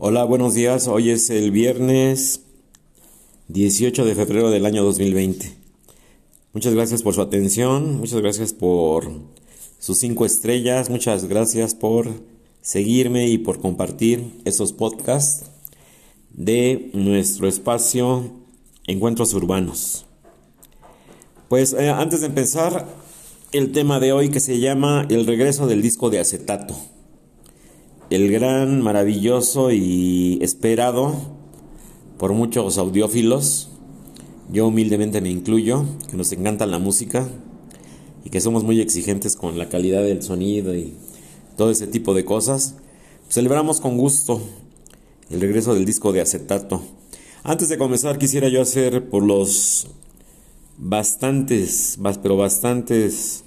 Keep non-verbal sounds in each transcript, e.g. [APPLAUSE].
Hola, buenos días. Hoy es el viernes 18 de febrero del año 2020. Muchas gracias por su atención, muchas gracias por sus cinco estrellas, muchas gracias por seguirme y por compartir estos podcasts de nuestro espacio Encuentros Urbanos. Pues eh, antes de empezar, el tema de hoy que se llama El regreso del disco de acetato el gran, maravilloso y esperado por muchos audiófilos, yo humildemente me incluyo, que nos encanta la música y que somos muy exigentes con la calidad del sonido y todo ese tipo de cosas, celebramos con gusto el regreso del disco de acetato. Antes de comenzar quisiera yo hacer por los bastantes, pero bastantes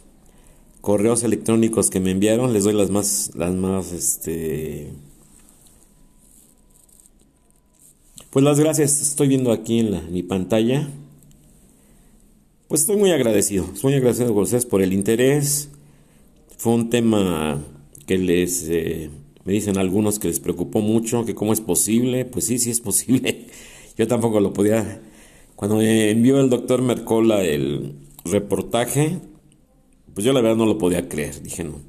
correos electrónicos que me enviaron, les doy las más, las más, este... Pues las gracias, estoy viendo aquí en, mi pantalla. Pues estoy muy agradecido, estoy muy agradecido ustedes por el interés. Fue un tema que les, eh, me dicen algunos que les preocupó mucho, que cómo es posible. Pues sí, sí es posible. [LAUGHS] Yo tampoco lo podía. Cuando me envió el doctor Mercola el reportaje, pues yo la verdad no lo podía creer, dije no.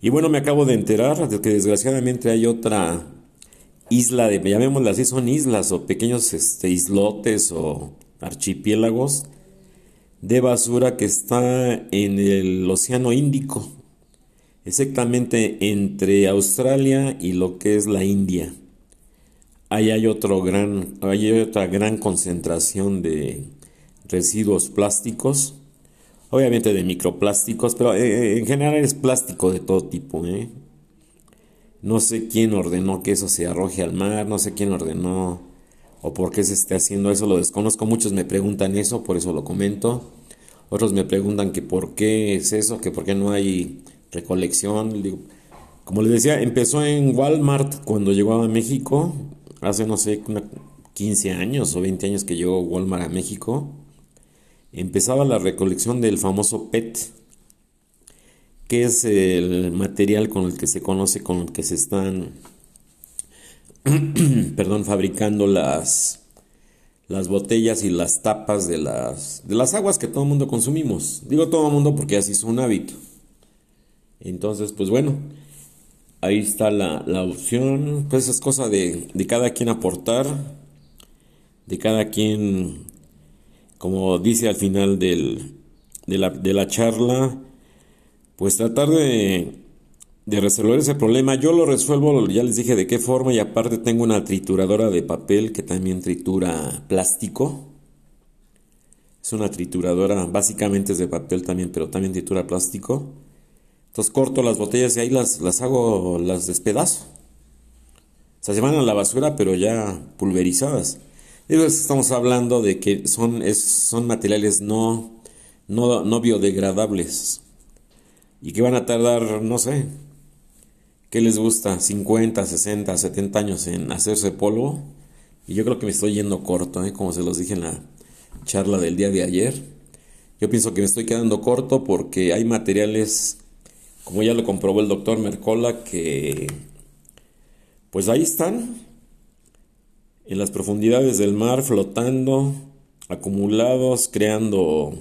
Y bueno, me acabo de enterar de que desgraciadamente hay otra isla de, llamémosla así, son islas o pequeños este, islotes o archipiélagos de basura que está en el Océano Índico, exactamente entre Australia y lo que es la India. Ahí hay otro gran, hay otra gran concentración de residuos plásticos obviamente de microplásticos, pero eh, eh, en general es plástico de todo tipo. ¿eh? No sé quién ordenó que eso se arroje al mar, no sé quién ordenó o por qué se esté haciendo eso, lo desconozco. Muchos me preguntan eso, por eso lo comento. Otros me preguntan que por qué es eso, que por qué no hay recolección. como les decía, empezó en Walmart cuando llegó a México, hace no sé, 15 años o 20 años que llegó Walmart a México empezaba la recolección del famoso PET, que es el material con el que se conoce, con el que se están, [CLEARS THROAT] perdón, fabricando las, las botellas y las tapas de las, de las aguas que todo el mundo consumimos. Digo todo el mundo porque así es un hábito. Entonces, pues bueno, ahí está la, la opción. Pues es cosa de, de cada quien aportar, de cada quien como dice al final de, la, charla, pues tratar de, de, resolver ese problema. Yo lo resuelvo, ya les dije de qué forma, y aparte tengo una trituradora de papel que también tritura plástico. Es una trituradora, básicamente es de papel también, pero también tritura plástico. Entonces corto las botellas y ahí las, las hago, las despedazo. O sea, se van a la basura, pero ya pulverizadas. Estamos hablando de que son, son materiales no, no, no biodegradables y que van a tardar, no sé, ¿qué les gusta? 50, 60, 70 años en hacerse polvo. Y yo creo que me estoy yendo corto, ¿eh? como se los dije en la charla del día de ayer. Yo pienso que me estoy quedando corto porque hay materiales, como ya lo comprobó el doctor Mercola, que pues ahí están, en las profundidades del mar flotando, acumulados, creando,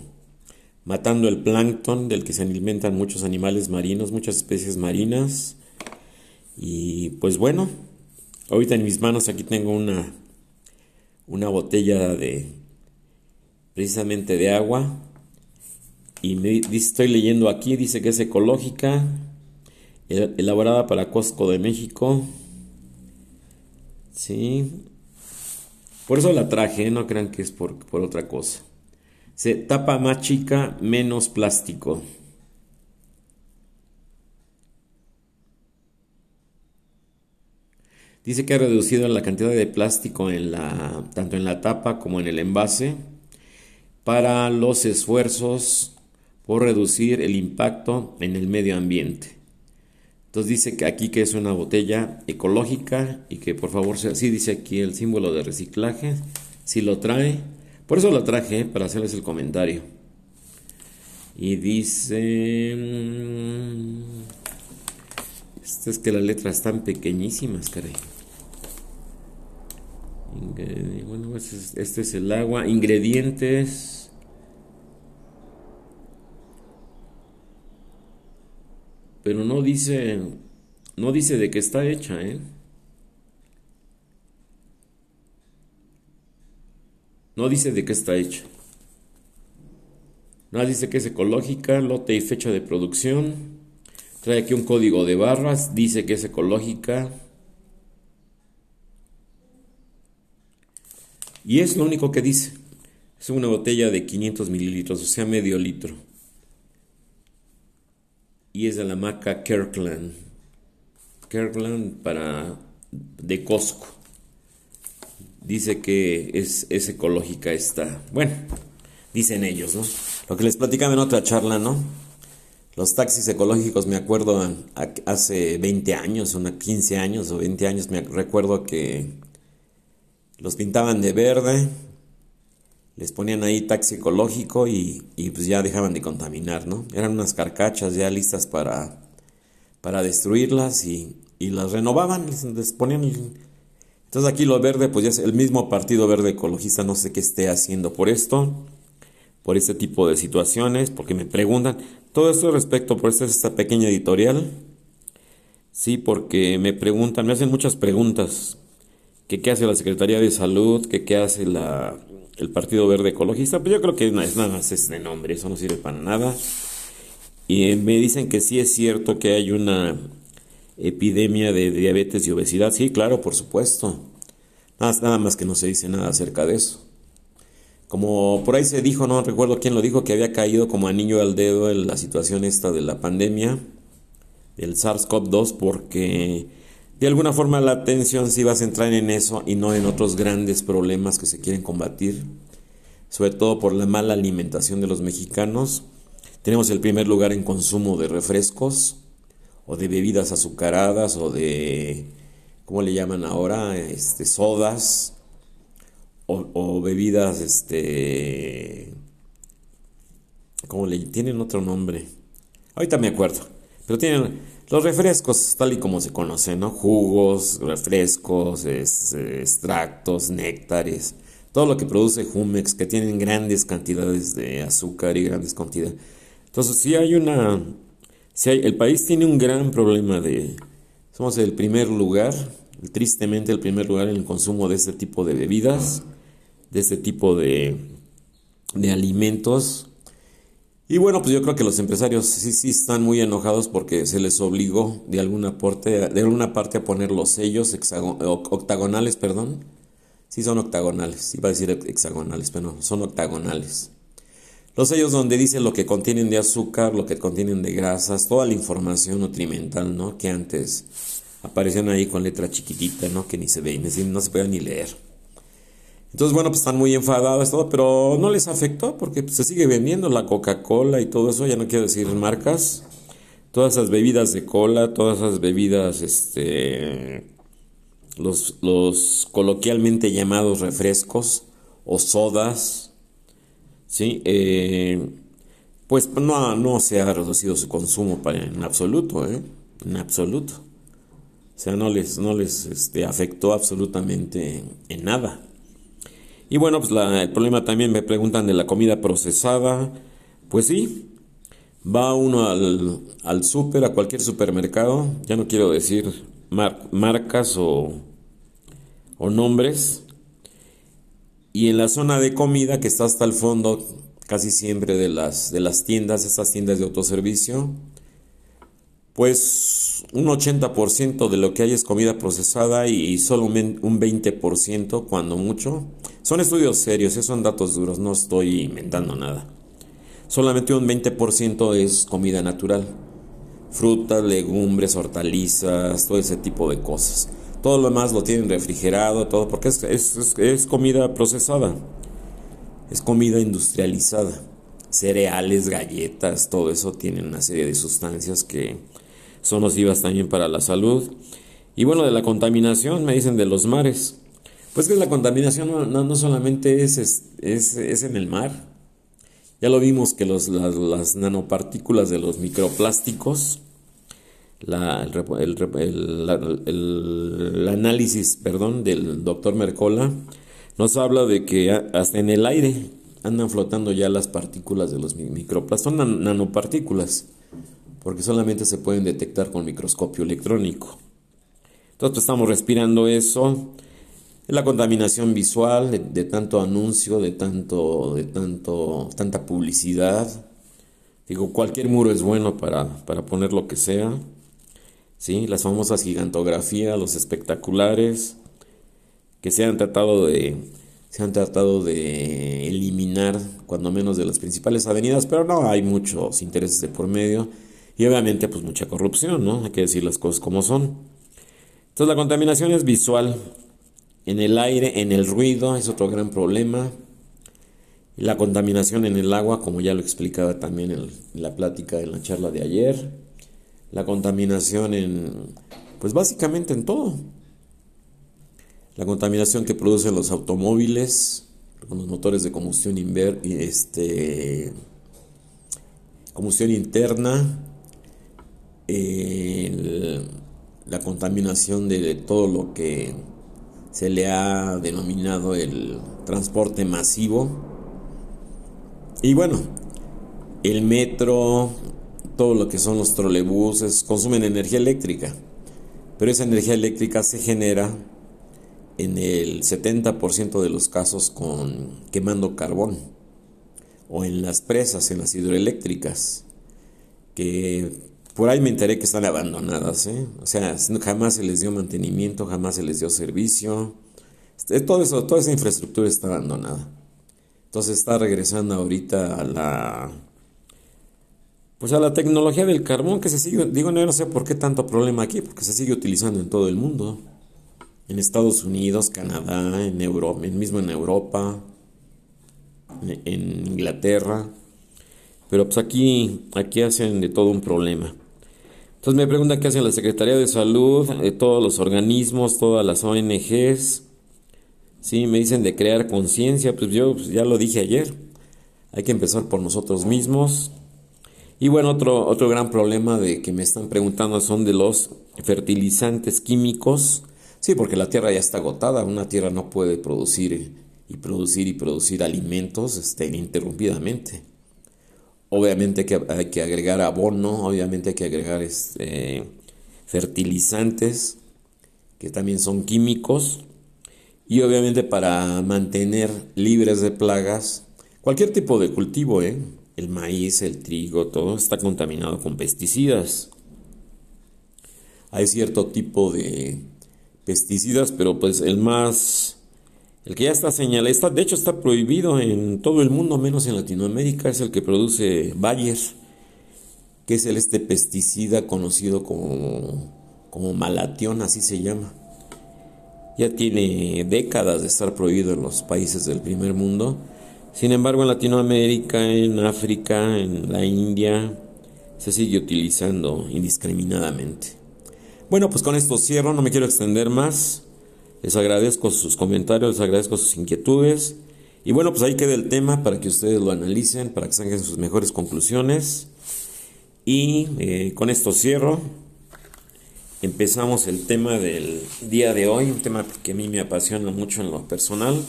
matando el plancton del que se alimentan muchos animales marinos, muchas especies marinas. Y pues bueno, ahorita en mis manos aquí tengo una, una botella de precisamente de agua y estoy leyendo aquí, dice que es ecológica, elaborada para Costco de México. Sí, por eso la traje, no crean que es por, otra cosa. Se tapa más chica, menos plástico. Dice que ha reducido la cantidad de plástico en la, tanto en la tapa como en el envase para los esfuerzos por reducir el impacto en el medio ambiente. Entonces dice que aquí que es una botella ecológica y que por favor, sí dice aquí el símbolo de reciclaje, si lo trae, por eso lo traje para hacerles el comentario. Y dice, mm, es que las letras están pequeñísimas, caray. bueno, este, este es el agua. Ingredientes. Pero no dice, no dice de qué está hecha, ¿eh? No dice de qué está hecha. Nada dice que es ecológica, lote y fecha de producción. Trae aquí un código de barras, dice que es ecológica. Y es lo único que dice. Es una botella de 500 mililitros, o sea, medio litro. Y es de la marca Kirkland. Kirkland para de Costco. Dice que es, es ecológica esta. Bueno, dicen ellos, ¿no? Lo que les platicaba en otra charla, ¿no? Los taxis ecológicos, me acuerdo hace 20 años, unos 15 años o 20 años, me recuerdo que los pintaban de verde, les ponían ahí taxi ecológico y, pues ya dejaban de contaminar, ¿no? Eran unas carcachas ya listas para, para destruirlas y, las renovaban, les, ponían... Entonces aquí lo verde, pues ya es el mismo Partido Verde Ecologista, no sé qué esté haciendo por esto por este tipo de situaciones, porque me preguntan todo esto respecto por esta, esta pequeña editorial. Sí, porque me preguntan, me hacen muchas preguntas. Que qué hace la Secretaría de Salud, que qué hace la, el Partido Verde Ecologista. Pues yo creo que es nada más es de nombre, eso no sirve para nada. Y me dicen que sí es cierto que hay una epidemia de diabetes y obesidad. Sí, claro, por supuesto. Nada, nada más que no se dice nada acerca de eso. Como por ahí se dijo, no recuerdo quién lo dijo, que había caído como anillo al dedo en la situación esta de la pandemia, del SARS-CoV-2, porque de alguna forma la atención se iba a centrar en eso y no en otros grandes problemas que se quieren combatir, sobre todo por la mala alimentación de los mexicanos. Tenemos el primer lugar en consumo de refrescos o de bebidas azucaradas o de, ¿cómo le llaman ahora? Este, sodas o, bebidas, este, ¿cómo le tienen otro nombre? Ahorita me acuerdo, pero tienen los refrescos tal y como se conocen, ¿no? Jugos, refrescos, extractos, néctares, todo lo que produce Jumex, que tienen grandes cantidades de azúcar y grandes cantidades. Entonces, si hay una, si hay, el país tiene un gran problema de, somos el primer lugar, tristemente el primer lugar en el consumo de este tipo de bebidas de este tipo de, de alimentos. Y bueno, pues yo creo que los empresarios sí, sí están muy enojados porque se les obligó de alguna, parte, de alguna parte a poner los sellos octagonales, perdón. Sí son octagonales, iba a decir hexagonales, pero no, son octagonales. Los sellos donde dice lo que contienen de azúcar, lo que contienen de grasas, toda la información nutrimental, ¿no? Que antes aparecían ahí con letra chiquitita, ¿no? Que ni se ve, no se puede ni leer. Entonces, bueno, pues están muy enfadados, todo, pero no les afectó porque pues, se sigue vendiendo la Coca-Cola y todo eso, ya no quiero decir marcas. Todas esas bebidas de cola, todas esas bebidas, este, los, los coloquialmente llamados refrescos o sodas, ¿sí? Eh, pues no, no se ha reducido su consumo en absoluto, ¿eh? En absoluto. O sea, no les, no les este, afectó absolutamente en nada. Y bueno, pues el problema también me preguntan de la comida procesada. Pues sí, va uno al, al súper, a cualquier supermercado, ya no quiero decir marcas o, o nombres, y en la zona de comida que está hasta el fondo casi siempre de las, de las tiendas, estas tiendas de autoservicio, pues un 80% de lo que hay es comida procesada y solo un 20% cuando mucho. Son estudios serios, esos son datos duros, no estoy inventando nada. Solamente un 20% es comida natural. Frutas, legumbres, hortalizas, todo ese tipo de cosas. Todo lo demás lo tienen refrigerado, todo, porque es, es comida procesada. Es comida industrializada. Cereales, galletas, todo eso tiene una serie de sustancias que son nocivas también para la salud. Y bueno, de la contaminación, me dicen de los mares. Pues que la contaminación no, no, solamente es, es, es, en el mar. Ya lo vimos que los, las, nanopartículas de los microplásticos, el, análisis perdón, del doctor Mercola, nos habla de que hasta en el aire andan flotando ya las partículas de los microplásticos, son nanopartículas, porque solamente se pueden detectar con microscopio electrónico. Entonces pues, estamos respirando eso, la contaminación visual de, tanto anuncio, de tanto, de tanto, tanta publicidad. Digo, cualquier muro es bueno para, para poner lo que sea. ¿sí? Las famosas gigantografías, los espectaculares, que se han tratado de se han tratado de eliminar cuando menos de las principales avenidas, pero no hay muchos intereses de por medio y obviamente pues mucha corrupción, ¿no? Hay que decir las cosas como son. Entonces la contaminación es visual, en el aire, en el ruido, es otro gran problema. La contaminación en el agua, como ya lo explicaba también en la plática, en la charla de ayer. La contaminación en, pues básicamente en todo. La contaminación que producen los automóviles, con los motores de combustión, inver, este, combustión interna, la contaminación de todo lo que se le ha denominado el transporte masivo. Y bueno, el metro, todo lo que son los trolebuses, consumen energía eléctrica. Pero esa energía eléctrica se genera en el 70% de los casos con quemando carbón o en las presas, en las hidroeléctricas, que por ahí me enteré que están abandonadas, ¿eh? O sea, jamás se les dio mantenimiento, jamás se les dio servicio. Este, todo eso, toda esa infraestructura está abandonada. Entonces está regresando ahorita a la pues a la tecnología del carbón que se sigue, digo, no, no sé por qué tanto problema aquí, porque se sigue utilizando en todo el mundo. En Estados Unidos, Canadá, en Europa, mismo en Europa, en Inglaterra. Pero pues aquí, aquí hacen de todo un problema. Entonces me preguntan qué hace la Secretaría de Salud, de todos los organismos, todas las ONGs. Sí, me dicen de crear conciencia, pues yo pues, ya lo dije ayer. Hay que empezar por nosotros mismos. Y bueno, otro, otro gran problema de que me están preguntando son de los fertilizantes químicos. Sí, porque la tierra ya está agotada, una tierra no puede producir y producir y producir alimentos este, ininterrumpidamente. Obviamente que hay que agregar abono, obviamente hay que agregar este, fertilizantes, que también son químicos. Y obviamente para mantener libres de plagas cualquier tipo de cultivo, ¿eh? el maíz, el trigo, todo está contaminado con pesticidas. Hay cierto tipo de pesticidas, pero pues el más el que ya está señalado, de hecho está prohibido en todo el mundo, menos en Latinoamérica, es el que produce Bayer, que es el este pesticida conocido como, como malatión, así se llama. Ya tiene décadas de estar prohibido en los países del primer mundo. Sin embargo, en Latinoamérica, en África, en la India, se sigue utilizando indiscriminadamente. Bueno, pues con esto cierro, no me quiero extender más. Les agradezco sus comentarios, les agradezco sus inquietudes. Y bueno, pues ahí queda el tema para que ustedes lo analicen, para que saquen sus mejores conclusiones. Y eh, con esto cierro. Empezamos el tema del día de hoy, un tema que a mí me apasiona mucho en lo personal,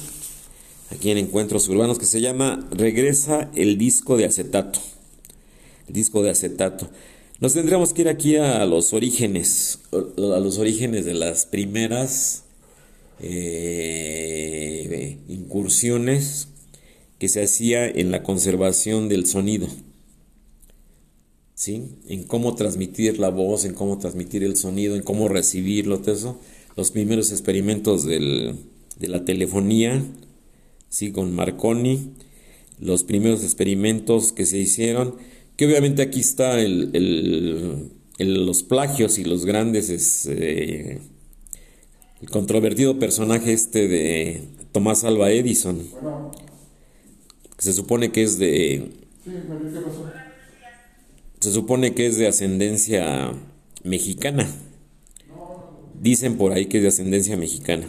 aquí en Encuentros Urbanos, que se llama Regresa el disco de acetato. El disco de acetato. Nos tendríamos que ir aquí a los orígenes, a los orígenes de las primeras eh, incursiones que se hacía en la conservación del sonido. ¿Sí? En cómo transmitir la voz, en cómo transmitir el sonido, en cómo recibirlo, todo eso. Los primeros experimentos de la telefonía, ¿sí? Con Marconi, los primeros experimentos que se hicieron, que obviamente aquí está los plagios y los grandes este, el controvertido personaje este de Tomás Alba Edison. Se supone que es de. Se supone que es de ascendencia mexicana. Dicen por ahí que es de ascendencia mexicana.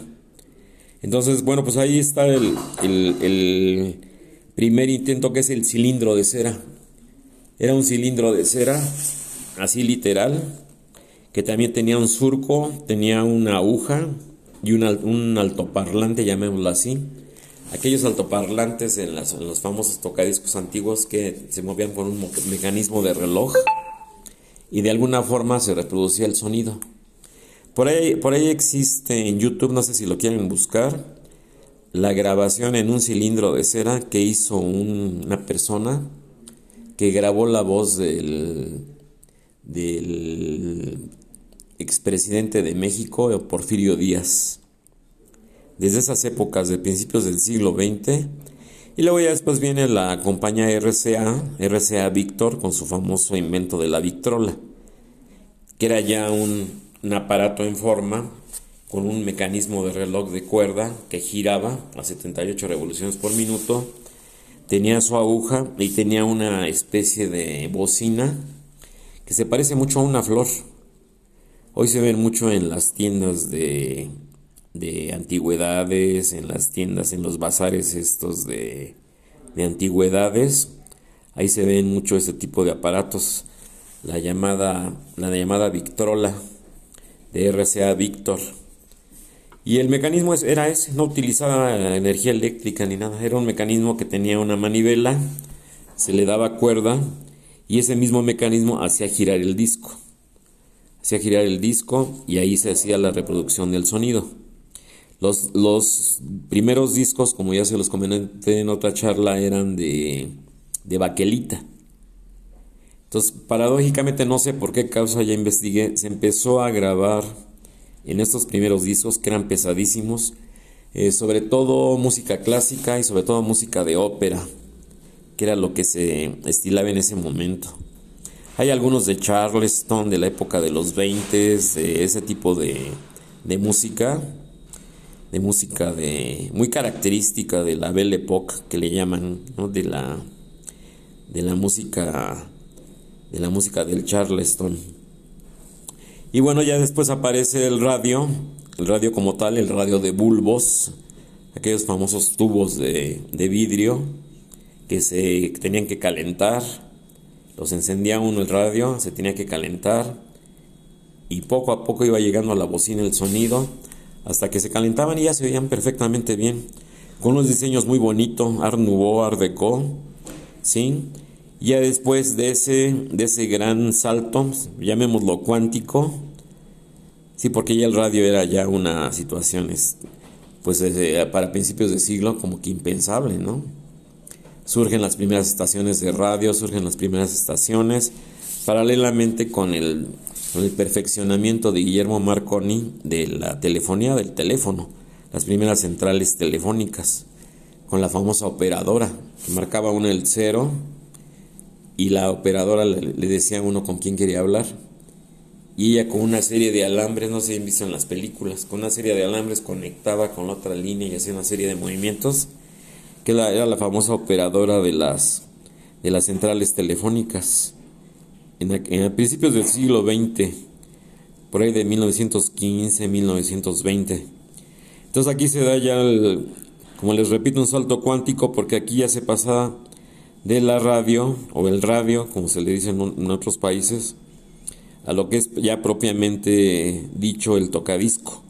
Entonces, bueno, pues ahí está el, el primer intento que es el cilindro de cera. Era un cilindro de cera, así literal, que también tenía un surco, tenía una aguja y un, un altoparlante, llamémoslo así, aquellos altoparlantes en, en los famosos tocadiscos antiguos que se movían por un mecanismo de reloj y de alguna forma se reproducía el sonido. Por ahí, por ahí existe en YouTube, no sé si lo quieren buscar, la grabación en un cilindro de cera que hizo una persona que grabó la voz del, del expresidente de México, Porfirio Díaz. Desde esas épocas de principios del siglo XX. Y luego ya después viene la compañía RCA, RCA Victor, con su famoso invento de la Victrola, que era ya un, un aparato en forma con un mecanismo de reloj de cuerda que giraba a 78 revoluciones por minuto, tenía su aguja y tenía una especie de bocina que se parece mucho a una flor. Hoy se ven mucho en las tiendas de, de antigüedades, en las tiendas, en los bazares estos de, de antigüedades. Ahí se ven mucho ese tipo de aparatos. La llamada, la llamada Victrola de RCA Victor. Y el mecanismo era ese, no utilizaba energía eléctrica ni nada, era un mecanismo que tenía una manivela, se le daba cuerda y ese mismo mecanismo hacía girar el disco. Hacía girar el disco y ahí se hacía la reproducción del sonido. Los, los primeros discos, como ya se los comenté en otra charla, eran de, de baquelita. Entonces, paradójicamente, no sé por qué causa, ya investigué, se empezó a grabar en estos primeros discos que eran pesadísimos, eh, sobre todo música clásica y sobre todo música de ópera, que era lo que se estilaba en ese momento. Hay algunos de Charleston, de la época de los 20, de ese tipo de, de música, de música de muy característica de la Belle Époque que le llaman, de la de la música de la música del Charleston. Y bueno, ya después aparece el radio, el radio como tal, el radio de bulbos, aquellos famosos tubos de, vidrio que se tenían que calentar, los encendía uno el radio, se tenía que calentar y poco a poco iba llegando a la bocina el sonido hasta que se calentaban y ya se oían perfectamente bien, con unos diseños muy bonitos, Art Nouveau, Art Deco, ¿sí? Ya después de ese, de ese gran salto, llamémoslo cuántico, sí, porque ya el radio era ya una situación, pues para principios de siglo como que impensable, ¿no? Surgen las primeras estaciones de radio, surgen las primeras estaciones, paralelamente con el, perfeccionamiento de Guillermo Marconi de la telefonía del teléfono, las primeras centrales telefónicas, con la famosa operadora, que marcaba uno el cero, y la operadora le, decía a uno con quién quería hablar. Y ella con una serie de alambres, no si han visto en las películas, con una serie de alambres conectaba con la otra línea y hacía una serie de movimientos, que era la famosa operadora de las, de las centrales telefónicas. En, en principios del siglo XX, por ahí de 1915, 1920. Entonces aquí se da ya, como les repito, un salto cuántico porque aquí ya se pasaba de la radio o el radio, como se le dice en, otros países, a lo que es ya propiamente dicho el tocadisco,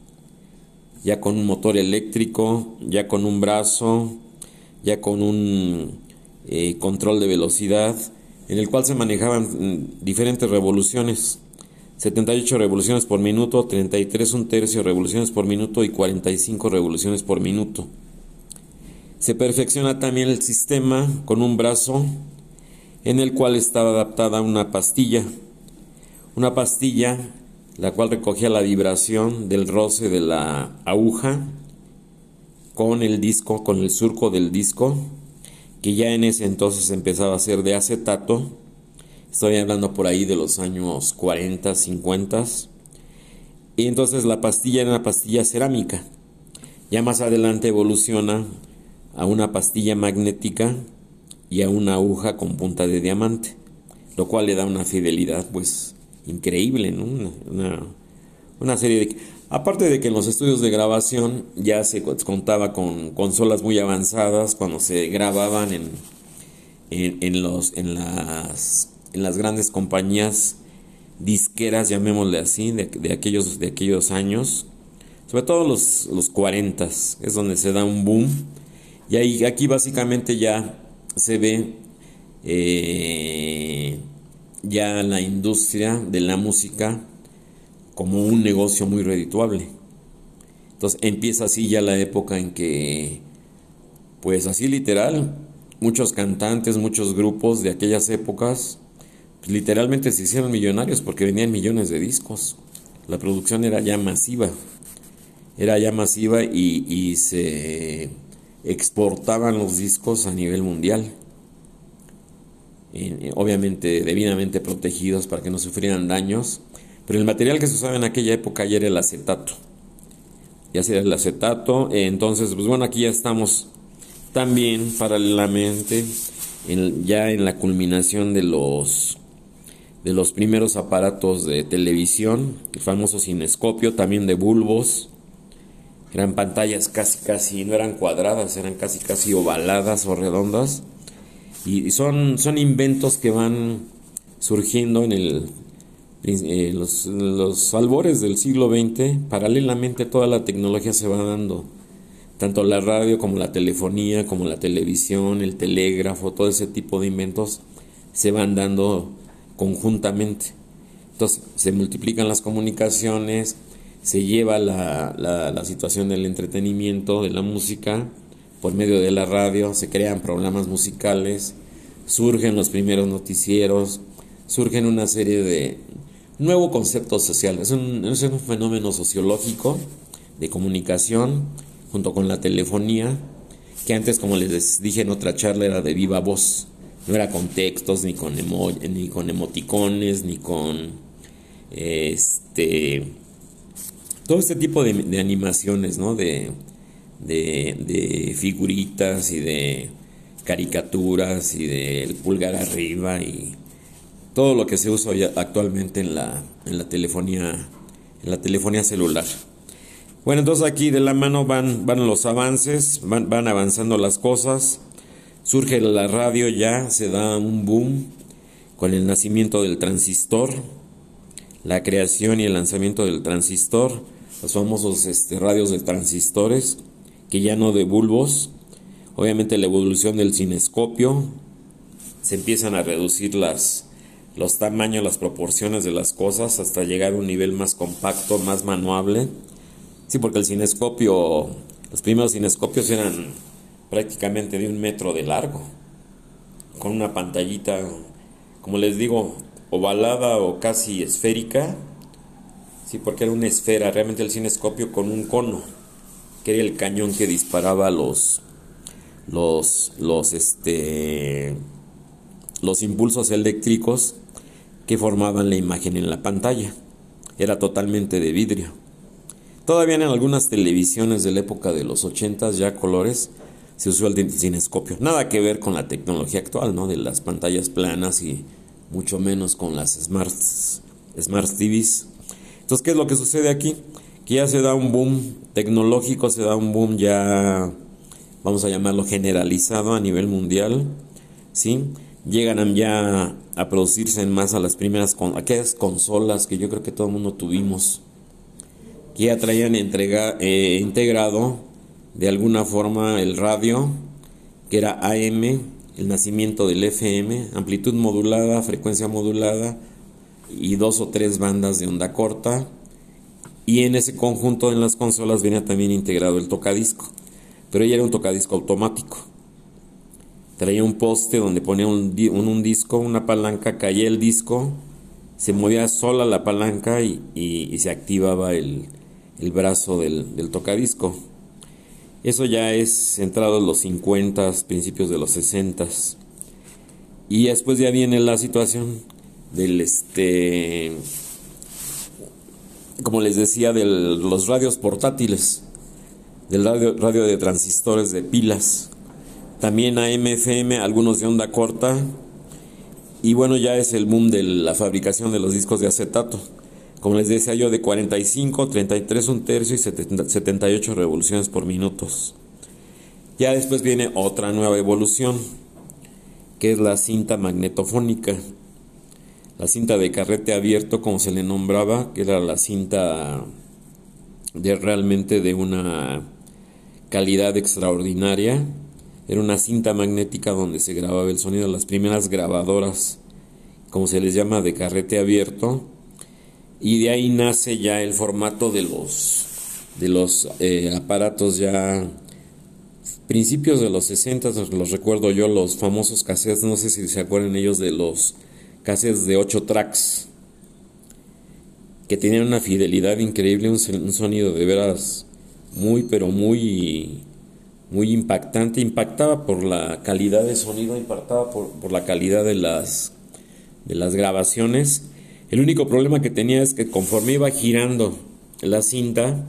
ya con un motor eléctrico, ya con un brazo, ya con un eh, control de velocidad, en el cual se manejaban mm, diferentes revoluciones. 78 revoluciones por minuto, 33 un tercio revoluciones por minuto y 45 revoluciones por minuto. Se perfecciona también el sistema con un brazo en el cual estaba adaptada una pastilla. Una pastilla la cual recogía la vibración del roce de la aguja con el disco, con el surco del disco, que ya en ese entonces empezaba a ser de acetato. Estoy hablando por ahí de los años 40, 50. Y entonces la pastilla era una pastilla cerámica. Ya más adelante evoluciona a una pastilla magnética y a una aguja con punta de diamante, lo cual le da una fidelidad pues increíble, ¿no? Una, serie de... Aparte de que en los estudios de grabación ya se contaba con consolas muy avanzadas cuando se grababan en, en, los, en, las, en las grandes compañías disqueras, llamémosle así, de, de, aquellos, de aquellos años, sobre todo los, los 40, es donde se da un boom. Y ahí, aquí básicamente ya se ve eh, ya la industria de la música como un negocio muy redituable. Entonces empieza así ya la época en que, pues así literal, muchos cantantes, muchos grupos de aquellas épocas, pues, literalmente se hicieron millonarios porque venían millones de discos. La producción era ya masiva, era ya masiva y, y se exportaban los discos a nivel mundial. obviamente debidamente protegidos para que no sufrieran daños, pero el material que se usaba en aquella época ya era el acetato. Ya sea el acetato, entonces, pues bueno, aquí ya estamos también paralelamente ya en la culminación de los de los primeros aparatos de televisión, el famoso cinescopio, también de bulbos, eran pantallas casi, casi, no eran cuadradas, eran casi, casi ovaladas o redondas. Y son, son inventos que van surgiendo en el, eh, los, los albores del siglo XX. Paralelamente toda la tecnología se va dando. Tanto la radio como la telefonía, como la televisión, el telégrafo, todo ese tipo de inventos se van dando conjuntamente. Entonces se multiplican las comunicaciones, se lleva la, la, situación del entretenimiento, de la música, por medio de la radio, se crean programas musicales, surgen los primeros noticieros, surgen una serie de nuevos conceptos sociales. Es un, es un fenómeno sociológico de comunicación junto con la telefonía, que antes, como les dije en otra charla, era de viva voz. No era con textos, ni con, ni con emoticones, ni con este todo este tipo de, animaciones, ¿no? De, de, figuritas y de caricaturas y del pulgar arriba y todo lo que se usa actualmente en la, en la telefonía en la telefonía celular. Bueno, entonces aquí de la mano van, van los avances, van, van avanzando las cosas, surge la radio ya, se da un boom con el nacimiento del transistor, la creación y el lanzamiento del transistor, los famosos este, radios de transistores, que ya no de bulbos. Obviamente la evolución del cinescopio, se empiezan a reducir las, los tamaños, las proporciones de las cosas hasta llegar a un nivel más compacto, más manuable. Sí, porque el cinescopio, los primeros cinescopios eran prácticamente de un metro de largo, con una pantallita, como les digo, ovalada o casi esférica, Sí, porque era una esfera, realmente el cinescopio con un cono, que era el cañón que disparaba los los los este los impulsos eléctricos que formaban la imagen en la pantalla. Era totalmente de vidrio. Todavía en algunas televisiones de la época de los 80 ya colores se usó el cinescopio. Nada que ver con la tecnología actual, ¿no? De las pantallas planas y mucho menos con las smart smart TVs entonces, ¿qué es lo que sucede aquí? Que ya se da un boom tecnológico, se da un boom ya, vamos a llamarlo generalizado a nivel mundial, ¿sí? Llegan ya a producirse en masa las primeras, con, aquellas consolas que yo creo que todo el mundo tuvimos, que ya traían eh, integrado de alguna forma el radio, que era AM, el nacimiento del FM, amplitud modulada, frecuencia modulada, y dos o tres bandas de onda corta. Y en ese conjunto en las consolas venía también integrado el tocadisco. Pero ya era un tocadisco automático. Traía un poste donde ponía un, un, disco, una palanca, caía el disco, se movía sola la palanca y, y, se activaba el, el brazo del, del, tocadisco. Eso ya es entrado en los 50, principios de los 60. Y después ya viene la situación del este como les decía de los radios portátiles del radio, radio de transistores de pilas también AM/FM algunos de onda corta. Y bueno ya es el boom de la fabricación de los discos de acetato. Como les decía yo de 45 33 un tercio y 78 revoluciones por minutos. Ya después viene otra nueva evolución que es la cinta magnetofónica. La cinta de carrete abierto, como se le nombraba, que era la cinta de realmente de una calidad extraordinaria, Era una cinta magnética donde se grababa el sonido, las primeras grabadoras, como se les llama, de carrete abierto. Y de ahí nace ya el formato de los, de los eh, aparatos ya principios de los 60, los recuerdo yo, los famosos cassettes, no sé si se acuerdan ellos de los cassettes de 8 tracks, que tenían una fidelidad increíble, un, sonido de veras muy, pero muy, muy impactante, impactaba por la calidad de sonido, impactaba por, por la calidad de las, de las grabaciones. El único problema que tenía es que conforme iba girando la cinta,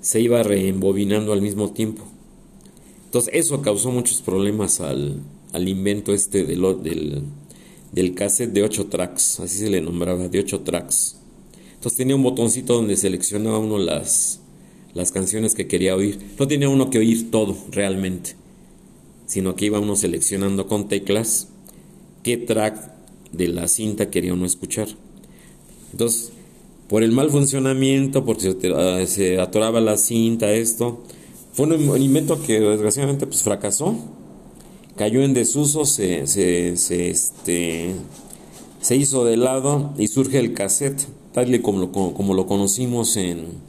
se iba reembobinando al mismo tiempo. Entonces eso causó muchos problemas al, invento este del, del, del cassette de 8 tracks, así se le nombraba, de 8 tracks. Entonces tenía un botoncito donde seleccionaba uno las, las canciones que quería oír. No tenía uno que oír todo realmente, sino que iba uno seleccionando con teclas qué track de la cinta quería uno escuchar. Entonces, por el mal funcionamiento, porque se, se atoraba la cinta, esto, fue un invento que desgraciadamente pues fracasó, cayó en desuso, se, se, se, este, se hizo de lado y surge el cassette, tal y como como lo conocimos en,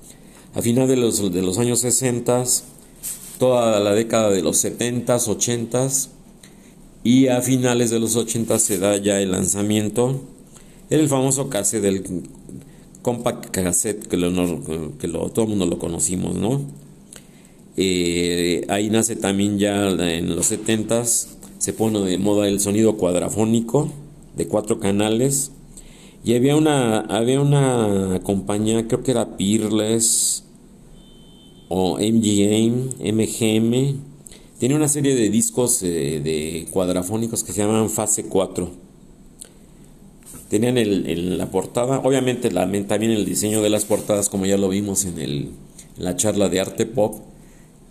a finales de los, de los años 60, toda la década de los 70, 80 y a finales de los 80 se da ya el lanzamiento. El famoso cassette del compact cassette que, que lo, todo el mundo lo conocimos, ¿no? Eh, ahí nace también ya en los 70 se pone de moda el sonido cuadrafónico de cuatro canales. Y había una, había una compañía, creo que era Peerless o MGM, MGM. Tiene una serie de discos eh, de cuadrafónicos que se llaman Fase 4. Tenían en la portada, obviamente la, también el diseño de las portadas, como ya lo vimos en, el, en la charla de arte pop,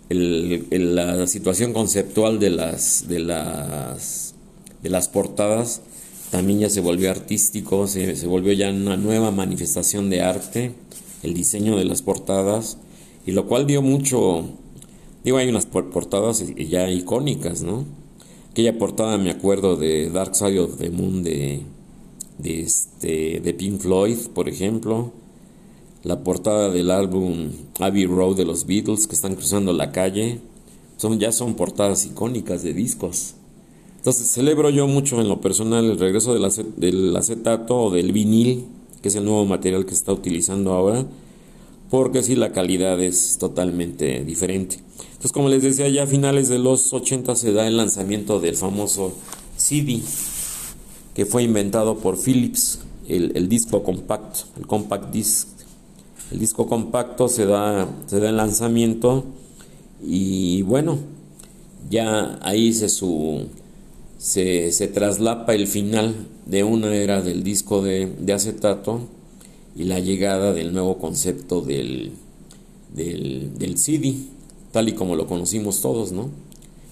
el, la situación conceptual de las, de las, de las portadas también ya se volvió artístico, se, se, volvió ya una nueva manifestación de arte, el diseño de las portadas, y lo cual dio mucho, digo, hay unas portadas ya icónicas, ¿no? Aquella portada me acuerdo de Dark Side of the Moon de, de, este, de Pink Floyd, por ejemplo, la portada del álbum Abbey Road de los Beatles que están cruzando la calle. Son, ya son portadas icónicas de discos. Entonces celebro yo mucho en lo personal el regreso del, acetato o del vinil, que es el nuevo material que está utilizando ahora, porque sí la calidad es totalmente diferente. Entonces como les decía, ya a finales de los 80 se da el lanzamiento del famoso CD, que fue inventado por Philips, el, disco compacto, el compact disc el disco compacto se da, se da el lanzamiento y bueno, ya ahí se, su, se, traslapa el final de una era del disco de, acetato y la llegada del nuevo concepto del, del, del, CD, tal y como lo conocimos todos, ¿no?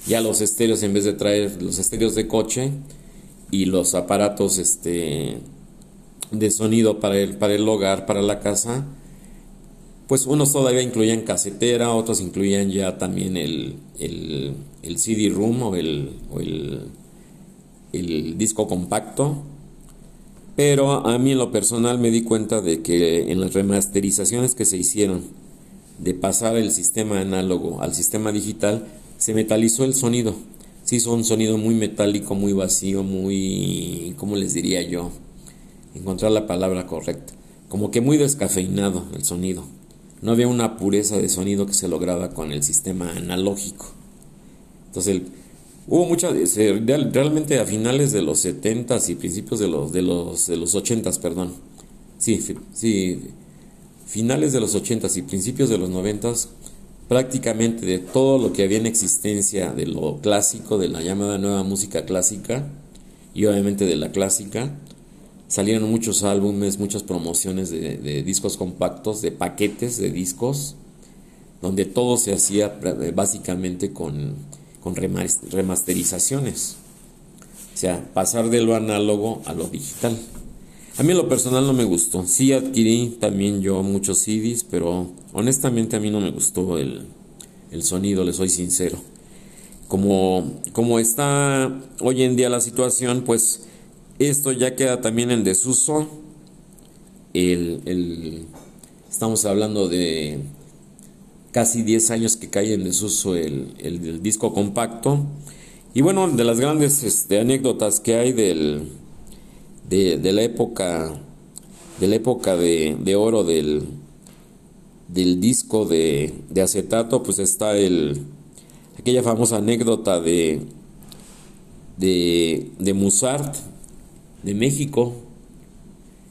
Ya los estéreos, en vez de traer los estéreos de coche y los aparatos este, de sonido para el, para el hogar, para la casa, pues unos todavía incluían casetera, otros incluían ya también el, el, el CD room o, el, o el, el, disco compacto. Pero a mí en lo personal me di cuenta de que en las remasterizaciones que se hicieron de pasar el sistema análogo al sistema digital, se metalizó el sonido. Se hizo un sonido muy metálico, muy vacío, muy, ¿cómo les diría yo? Encontrar la palabra correcta. Como que muy descafeinado el sonido no había una pureza de sonido que se lograba con el sistema analógico. Entonces, hubo muchas, realmente a finales de los 70s y principios de los, de los, de los 80s, perdón. Sí, sí, finales de los 80s y principios de los 90s, prácticamente de todo lo que había en existencia de lo clásico, de la llamada nueva música clásica, y obviamente de la clásica, salieron muchos álbumes, muchas promociones de, discos compactos, de paquetes de discos, donde todo se hacía básicamente con, con remasterizaciones. O sea, pasar de lo análogo a lo digital. A mí en lo personal no me gustó. Sí adquirí también yo muchos CDs, pero honestamente a mí no me gustó el, el sonido, le soy sincero. como, como está hoy en día la situación, pues esto ya queda también en desuso. El, estamos hablando de casi 10 años que cae en desuso el, el, disco compacto. Y bueno, de las grandes este, anécdotas que hay del, de, la época de la época de, oro del, del disco de, de, acetato, pues está el, aquella famosa anécdota de, de, de Musart, de México,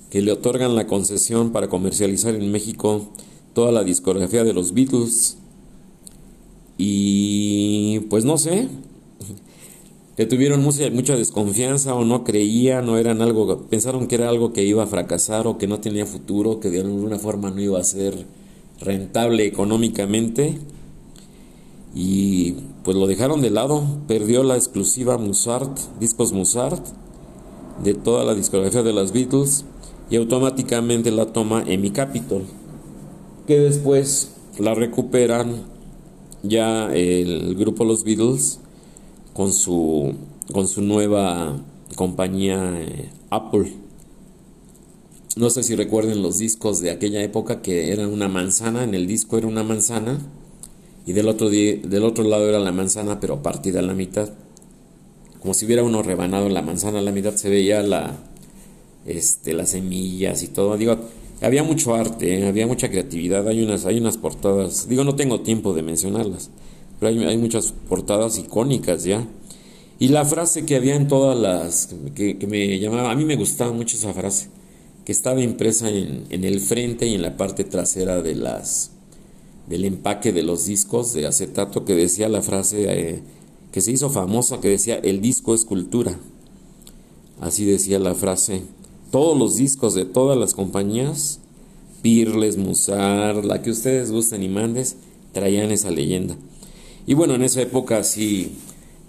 que le otorgan la concesión para comercializar en México toda la discografía de los Beatles. Y pues no sé, le tuvieron mucha, mucha desconfianza o no creían o eran algo, pensaron que era algo que iba a fracasar o que no tenía futuro, que de alguna forma no iba a ser rentable económicamente. Y pues lo dejaron de lado, perdió la exclusiva Musart, discos Musart, de toda la discografía de las Beatles y automáticamente la toma Emi Capitol, que después la recuperan ya el grupo Los Beatles con su, con su nueva compañía eh, Apple. No sé si recuerden los discos de aquella época que eran una manzana, en el disco era una manzana y del otro, del otro lado era la manzana pero partida a la mitad. Como si hubiera uno rebanado la manzana a la mitad, se veía la, este, las semillas y todo. Digo, había mucho arte, ¿eh? había mucha creatividad, hay unas, hay unas portadas, digo, no tengo tiempo de mencionarlas, pero hay, muchas portadas icónicas ya. Y la frase que había en todas las, que, que, me llamaba, a mí me gustaba mucho esa frase, que estaba impresa en, en el frente y en la parte trasera de las, del empaque de los discos de acetato que decía la frase eh, que se hizo famosa, que decía, el disco es cultura. Así decía la frase. Todos los discos de todas las compañías, Pirles, Musar, la que ustedes gusten y mandes, traían esa leyenda. Y bueno, en esa época sí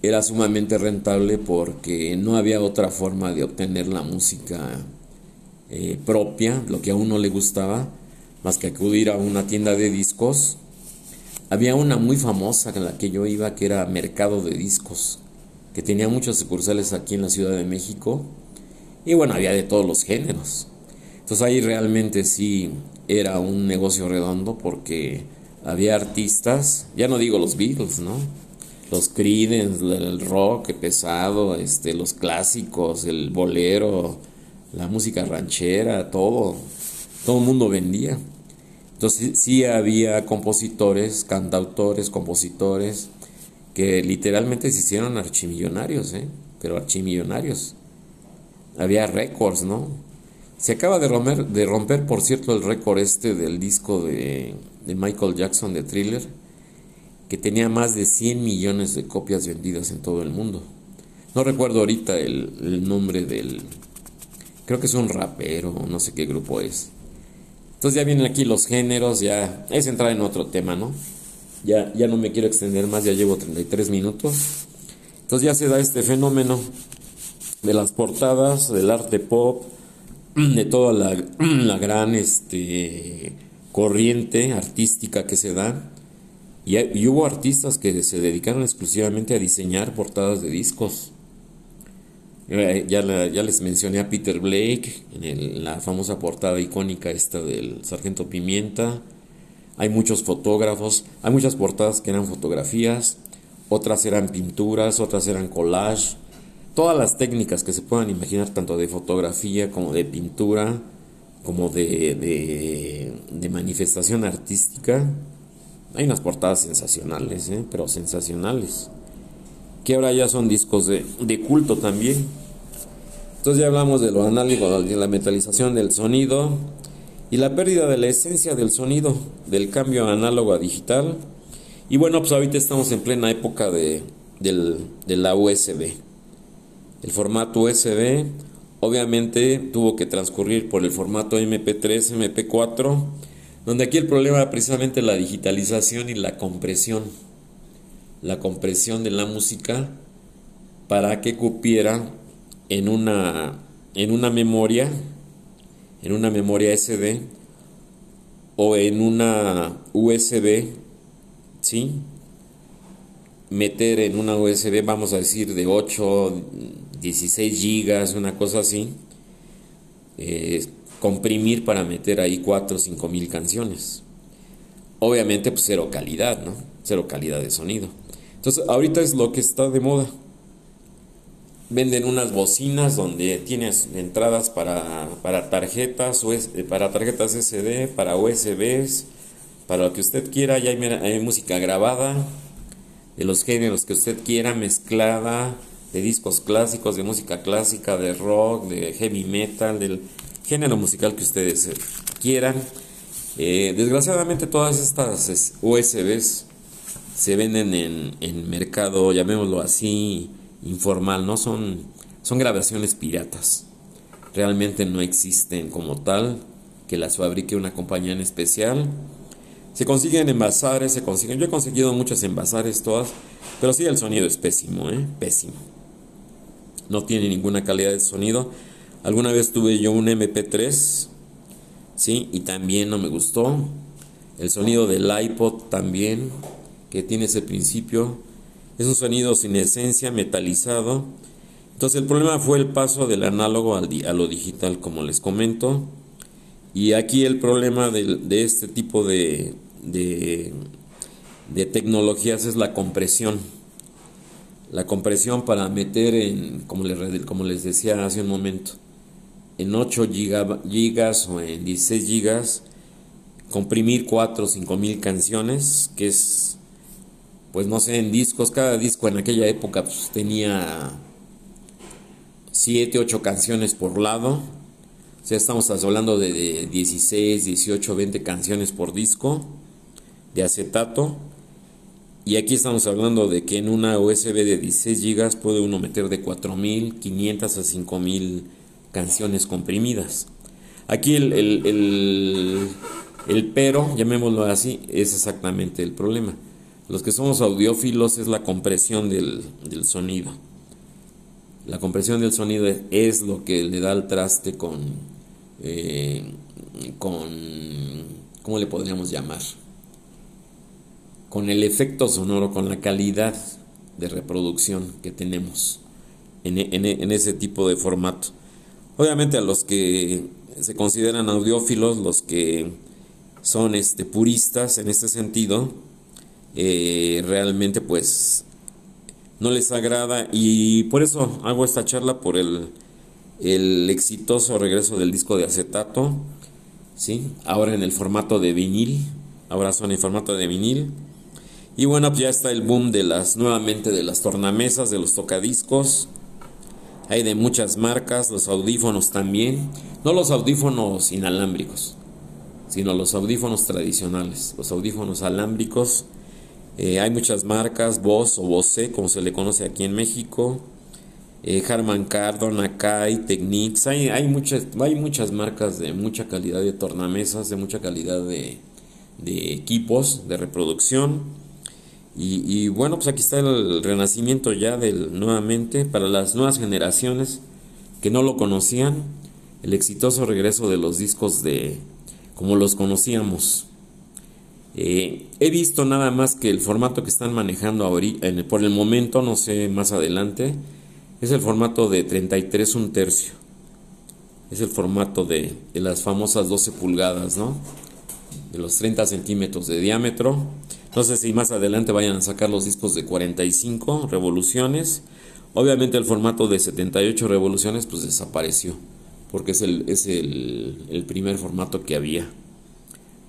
era sumamente rentable porque no había otra forma de obtener la música eh, propia, lo que a uno le gustaba, más que acudir a una tienda de discos. Había una muy famosa en la que yo iba que era Mercado de Discos, que tenía muchos sucursales aquí en la Ciudad de México. Y bueno, había de todos los géneros. Entonces ahí realmente sí era un negocio redondo porque había artistas, ya no digo los Beatles, ¿no? Los Creedence, el rock pesado, este, los clásicos, el bolero, la música ranchera, todo todo el mundo vendía. Entonces sí había compositores, cantautores, compositores, que literalmente se hicieron archimillonarios, ¿eh? pero archimillonarios. Había récords, ¿no? Se acaba de romper, de romper, por cierto, el récord este del disco de, de Michael Jackson de Thriller, que tenía más de 100 millones de copias vendidas en todo el mundo. No recuerdo ahorita el, el nombre del... Creo que es un rapero, no sé qué grupo es. Entonces ya vienen aquí los géneros, ya es entrar en otro tema, ¿no? Ya, ya no me quiero extender más, ya llevo 33 minutos. Entonces ya se da este fenómeno de las portadas, del arte pop, de toda la, la gran este, corriente artística que se da. Y, hubo artistas que se dedicaron exclusivamente a diseñar portadas de discos. Eh, ya, ya, les mencioné a Peter Blake en la famosa portada icónica esta del Sargento Pimienta. Hay muchos fotógrafos, hay muchas portadas que eran fotografías, otras eran pinturas, otras eran collage. Todas las técnicas que se puedan imaginar, tanto de fotografía como de pintura, como de, manifestación artística. Hay unas portadas sensacionales, ¿eh? pero sensacionales que ahora ya son discos de, culto también. Entonces ya hablamos de lo análogo, de la metalización del sonido y la pérdida de la esencia del sonido, del cambio análogo a digital. Y bueno, pues ahorita estamos en plena época de, de la USB. El formato USB obviamente tuvo que transcurrir por el formato MP3, MP4, donde aquí el problema era precisamente la digitalización y la compresión la compresión de la música para que cupiera en una, en una memoria, en una memoria SD o en una USB, ¿sí? meter en una USB, vamos a decir, de 8, 16 gigas, una cosa así, eh, comprimir para meter ahí 4 o 5 mil canciones. Obviamente, pues cero calidad, ¿no? Cero calidad de sonido. Entonces, ahorita es lo que está de moda. Venden unas bocinas donde tienes entradas para, para tarjetas, para tarjetas SD, para USBs, para lo que usted quiera. Ya hay, hay música grabada de los géneros que usted quiera, mezclada, de discos clásicos, de música clásica, de rock, de heavy metal, del género musical que ustedes eh, quieran. Eh, desgraciadamente todas estas USBs se venden en, en, mercado, llamémoslo así, informal, ¿no? Son, son grabaciones piratas. Realmente no existen como tal que las fabrique una compañía en especial. Se consiguen en se consiguen. Yo he conseguido muchas en todas, pero sí el sonido es pésimo, ¿eh? Pésimo. No tiene ninguna calidad de sonido. Alguna vez tuve yo un MP3, ¿sí? Y también no me gustó. El sonido del iPod también, que tiene ese principio. Es un sonido sin esencia, metalizado. Entonces el problema fue el paso del análogo al a lo digital, como les comento. Y aquí el problema de, este tipo de, de tecnologías es la compresión la compresión para meter en, como les, como les decía hace un momento, en 8 gigas o en 16 gigas, comprimir 4 o 5 mil canciones, que es, pues no sé, en discos, cada disco en aquella época pues, tenía 7, 8 canciones por lado. O sea, estamos hablando de 16, 18, 20 canciones por disco de acetato. Y aquí estamos hablando de que en una USB de 16 GB puede uno meter de 4.500 a 5.000 canciones comprimidas. Aquí el, el, pero, llamémoslo así, es exactamente el problema. Los que somos audiófilos es la compresión del, sonido. La compresión del sonido es, lo que le da el traste con, eh, con, ¿cómo le podríamos llamar? Con el efecto sonoro, con la calidad de reproducción que tenemos en, en, ese tipo de formato. Obviamente a los que se consideran audiófilos, los que son este, puristas en este sentido, eh, realmente pues no les agrada y por eso hago esta charla por el, el exitoso regreso del disco de acetato, ¿sí? ahora en el formato de vinil, ahora son en formato de vinil y bueno, ya está el boom de las, nuevamente de las tornamesas, de los tocadiscos. Hay de muchas marcas, los audífonos también. No los audífonos inalámbricos, sino los audífonos tradicionales, los audífonos alámbricos. Eh, hay muchas marcas, Bose o Bose, como se le conoce aquí en México. Eh, Harman Kardon, Akai, Technics. Hay, hay, muchas, hay muchas marcas de mucha calidad de tornamesas, de mucha calidad de, de equipos de reproducción. Y, bueno, pues aquí está el renacimiento ya del nuevamente para las nuevas generaciones que no lo conocían, el exitoso regreso de los discos de como los conocíamos. Eh, he visto nada más que el formato que están manejando ahorita, por el momento, no sé más adelante, es el formato de 33 un tercio. Es el formato de, de las famosas 12 pulgadas, ¿no? De los 30 centímetros de diámetro no sé si más adelante vayan a sacar los discos de 45 revoluciones. Obviamente el formato de 78 revoluciones pues desapareció, porque es el, es el, primer formato que había,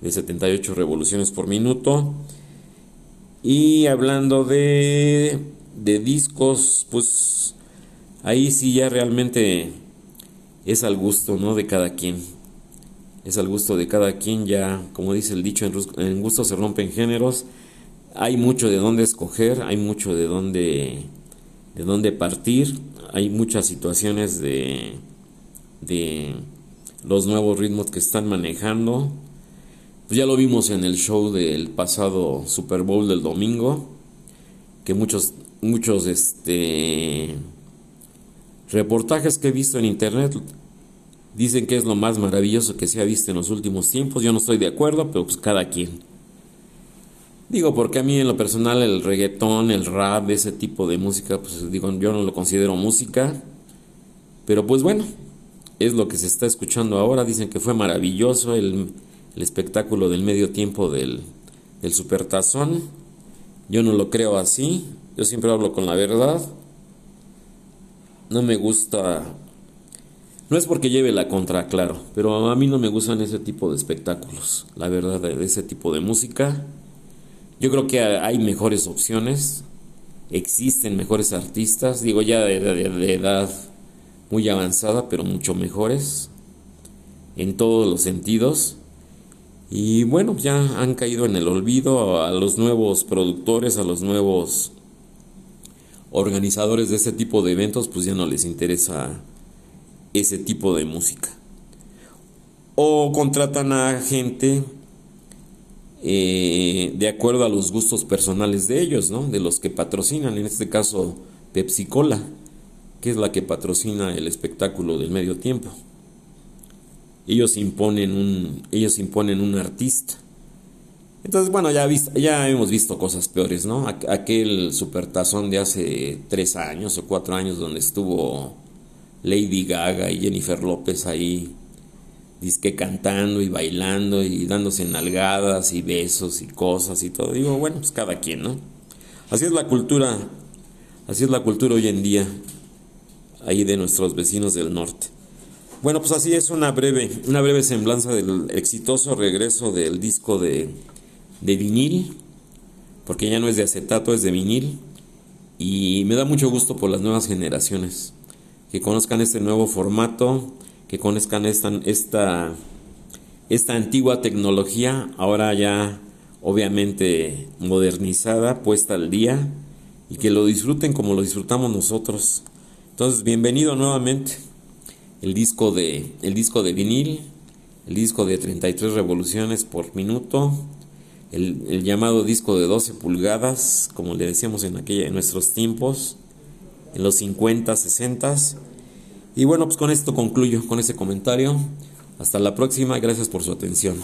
de 78 revoluciones por minuto. Y hablando de, de discos, pues ahí sí ya realmente es al gusto, ¿no? De cada quien. Es al gusto de cada quien, ya, como dice el dicho, en gusto se rompen géneros hay mucho de dónde escoger, hay mucho de dónde, de dónde partir, hay muchas situaciones de, de los nuevos ritmos que están manejando. Pues ya lo vimos en el show del pasado Super Bowl del domingo, que muchos, muchos este, reportajes que he visto en internet dicen que es lo más maravilloso que se ha visto en los últimos tiempos. Yo no estoy de acuerdo, pero pues cada quien. Digo, porque a mí en lo personal el reggaetón, el rap, ese tipo de música, pues digo, yo no lo considero música. Pero pues bueno, es lo que se está escuchando ahora. Dicen que fue maravilloso el, espectáculo del medio tiempo del, del Supertazón. Yo no lo creo así. Yo siempre hablo con la verdad. No me gusta no es porque lleve la contra, claro, pero a mí no me gustan ese tipo de espectáculos, la verdad, de ese tipo de música. Yo creo que hay mejores opciones, existen mejores artistas, digo ya de, edad muy avanzada, pero mucho mejores en todos los sentidos. Y bueno, ya han caído en el olvido a los nuevos productores, a los nuevos organizadores de este tipo de eventos, pues ya no les interesa ese tipo de música. O contratan a gente eh, de acuerdo a los gustos personales de ellos, ¿no? De los que patrocinan, en este caso Pepsi Cola, que es la que patrocina el espectáculo del medio tiempo. Ellos imponen un, ellos imponen un artista. Entonces, bueno, ya, ya hemos visto cosas peores, ¿no? Aquel supertazón de hace tres años o cuatro años donde estuvo Lady Gaga y Jennifer López ahí disque cantando y bailando y dándose nalgadas y besos y cosas y todo. Digo, bueno, pues cada quien, ¿no? Así es la cultura, así es la cultura hoy en día ahí de nuestros vecinos del norte. Bueno, pues así es una breve, una breve semblanza del exitoso regreso del disco de, de vinil, porque ya no es de acetato, es de vinil, y me da mucho gusto por las nuevas generaciones que conozcan este nuevo formato, que conozcan esta, esta, esta antigua tecnología, ahora ya obviamente modernizada, puesta al día, y que lo disfruten como lo disfrutamos nosotros. Entonces, bienvenido nuevamente el disco de, el disco de vinil, el disco de 33 revoluciones por minuto, el, llamado disco de 12 pulgadas, como le decíamos en, aquella, en nuestros tiempos, en los 50, 60. Y bueno, pues con esto concluyo, con ese comentario. Hasta la próxima, gracias por su atención.